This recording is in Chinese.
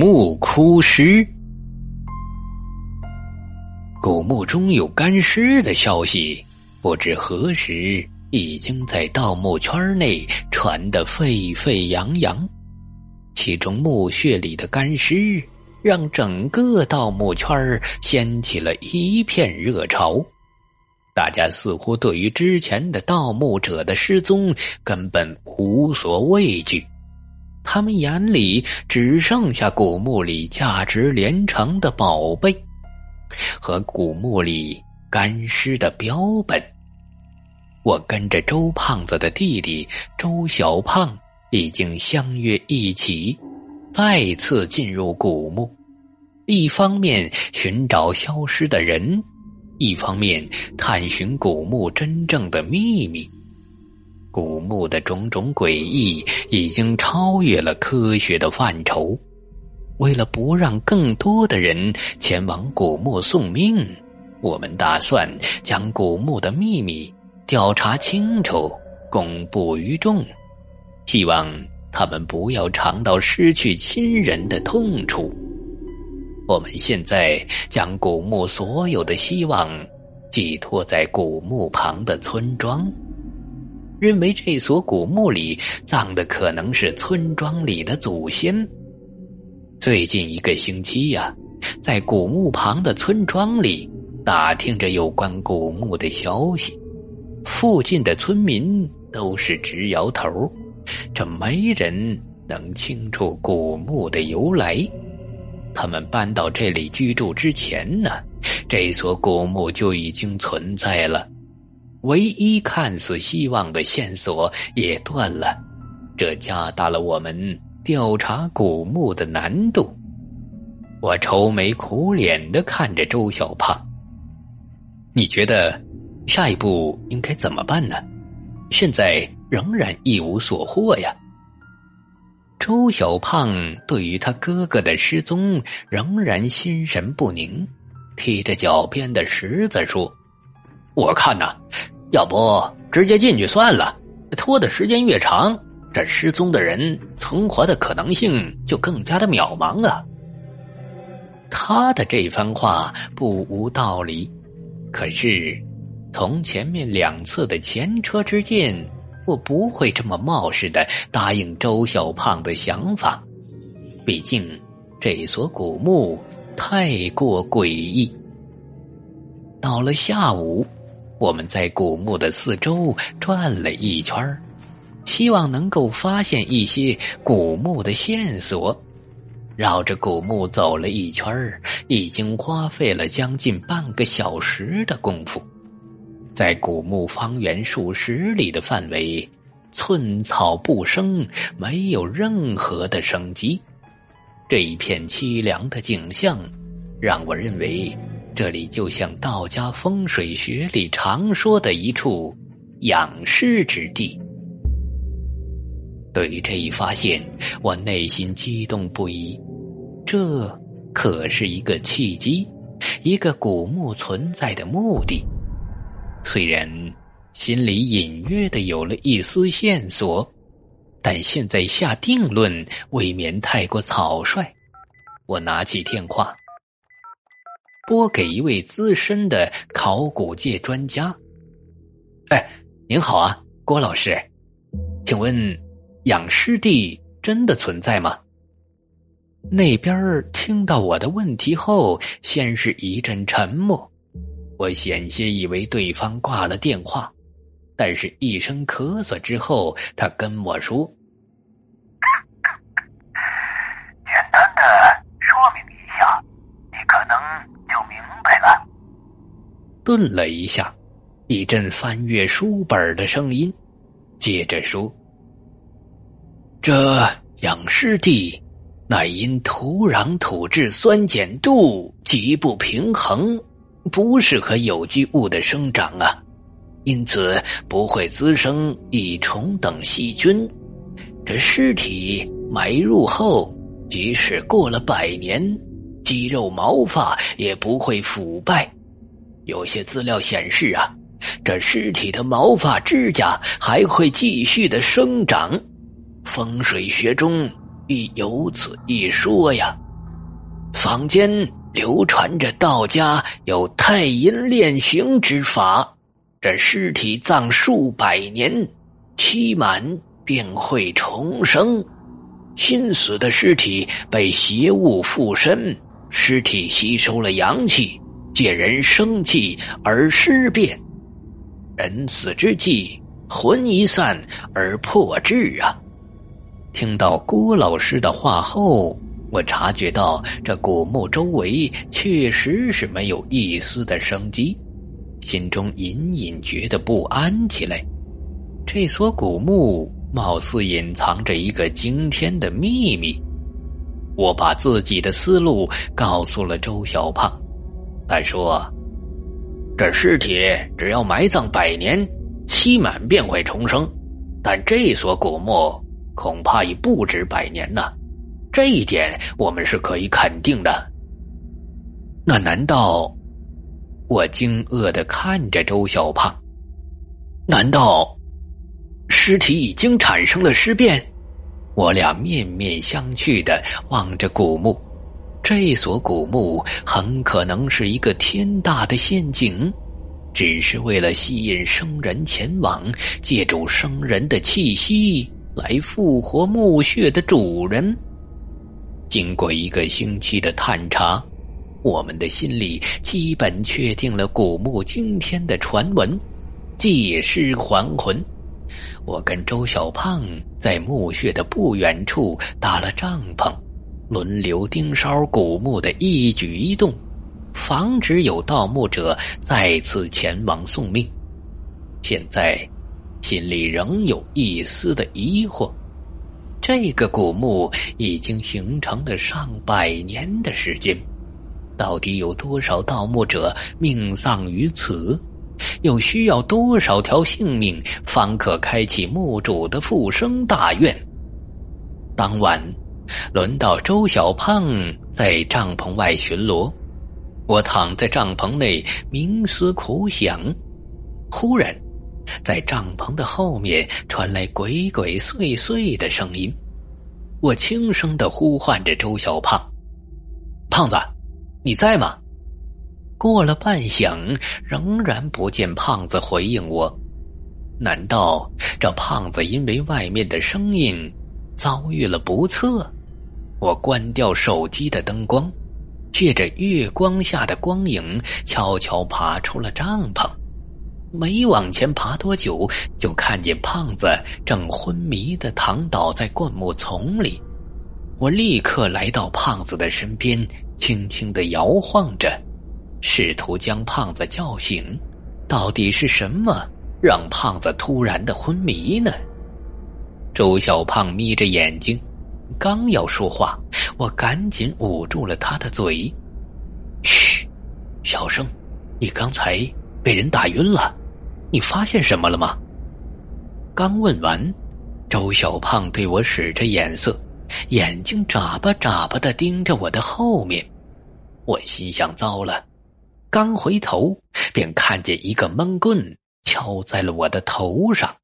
墓枯尸，古墓中有干尸的消息，不知何时已经在盗墓圈内传得沸沸扬扬。其中墓穴里的干尸，让整个盗墓圈掀起了一片热潮。大家似乎对于之前的盗墓者的失踪根本无所畏惧。他们眼里只剩下古墓里价值连城的宝贝，和古墓里干尸的标本。我跟着周胖子的弟弟周小胖已经相约一起，再次进入古墓，一方面寻找消失的人，一方面探寻古墓真正的秘密。古墓的种种诡异已经超越了科学的范畴。为了不让更多的人前往古墓送命，我们打算将古墓的秘密调查清楚，公布于众，希望他们不要尝到失去亲人的痛楚。我们现在将古墓所有的希望寄托在古墓旁的村庄。认为这所古墓里葬的可能是村庄里的祖先。最近一个星期呀，在古墓旁的村庄里打听着有关古墓的消息，附近的村民都是直摇头，这没人能清楚古墓的由来。他们搬到这里居住之前呢，这所古墓就已经存在了。唯一看似希望的线索也断了，这加大了我们调查古墓的难度。我愁眉苦脸的看着周小胖，你觉得下一步应该怎么办呢？现在仍然一无所获呀。周小胖对于他哥哥的失踪仍然心神不宁，踢着脚边的石子说。我看呐，要不直接进去算了。拖的时间越长，这失踪的人存活的可能性就更加的渺茫啊。他的这番话不无道理，可是从前面两次的前车之鉴，我不会这么冒失的答应周小胖的想法。毕竟这所古墓太过诡异。到了下午。我们在古墓的四周转了一圈希望能够发现一些古墓的线索。绕着古墓走了一圈已经花费了将近半个小时的功夫。在古墓方圆数十里的范围，寸草不生，没有任何的生机。这一片凄凉的景象，让我认为。这里就像道家风水学里常说的一处养尸之地。对于这一发现，我内心激动不已。这可是一个契机，一个古墓存在的目的。虽然心里隐约的有了一丝线索，但现在下定论未免太过草率。我拿起电话。拨给一位资深的考古界专家。哎，您好啊，郭老师，请问养尸地真的存在吗？那边听到我的问题后，先是一阵沉默。我险些以为对方挂了电话，但是一声咳嗽之后，他跟我说：“简单的说明一下，你可能。”顿了一下，一阵翻阅书本的声音，接着说：“这养尸地乃因土壤土质酸碱度极不平衡，不适合有机物的生长啊，因此不会滋生蚁虫等细菌。这尸体埋入后，即使过了百年，肌肉毛发也不会腐败。”有些资料显示啊，这尸体的毛发、指甲还会继续的生长。风水学中亦有此一说呀。坊间流传着道家有太阴炼形之法，这尸体葬数百年，期满便会重生。新死的尸体被邪物附身，尸体吸收了阳气，借人生气而尸变。人死之际，魂一散而魄至啊！听到郭老师的话后。我察觉到这古墓周围确实是没有一丝的生机，心中隐隐觉得不安起来。这所古墓貌似隐藏着一个惊天的秘密。我把自己的思路告诉了周小胖，他说：“这尸体只要埋葬百年，期满便会重生，但这所古墓恐怕已不止百年呢。”这一点我们是可以肯定的。那难道？我惊愕的看着周小胖，难道尸体已经产生了尸变？我俩面面相觑的望着古墓，这所古墓很可能是一个天大的陷阱，只是为了吸引生人前往，借助生人的气息来复活墓穴的主人。经过一个星期的探查，我们的心里基本确定了古墓惊天的传闻——借尸还魂。我跟周小胖在墓穴的不远处搭了帐篷，轮流盯梢古墓的一举一动，防止有盗墓者再次前往送命。现在，心里仍有一丝的疑惑。这个古墓已经形成了上百年的时间，到底有多少盗墓者命丧于此？又需要多少条性命方可开启墓主的复生大愿？当晚，轮到周小胖在帐篷外巡逻，我躺在帐篷内冥思苦想，忽然。在帐篷的后面传来鬼鬼祟祟的声音，我轻声的呼唤着周小胖：“胖子，你在吗？”过了半晌，仍然不见胖子回应我。难道这胖子因为外面的声音遭遇了不测？我关掉手机的灯光，借着月光下的光影，悄悄爬出了帐篷。没往前爬多久，就看见胖子正昏迷的躺倒在灌木丛里。我立刻来到胖子的身边，轻轻的摇晃着，试图将胖子叫醒。到底是什么让胖子突然的昏迷呢？周小胖眯着眼睛，刚要说话，我赶紧捂住了他的嘴：“嘘，小声，你刚才被人打晕了。”你发现什么了吗？刚问完，周小胖对我使着眼色，眼睛眨巴眨巴的盯着我的后面。我心想：糟了！刚回头，便看见一个闷棍敲在了我的头上。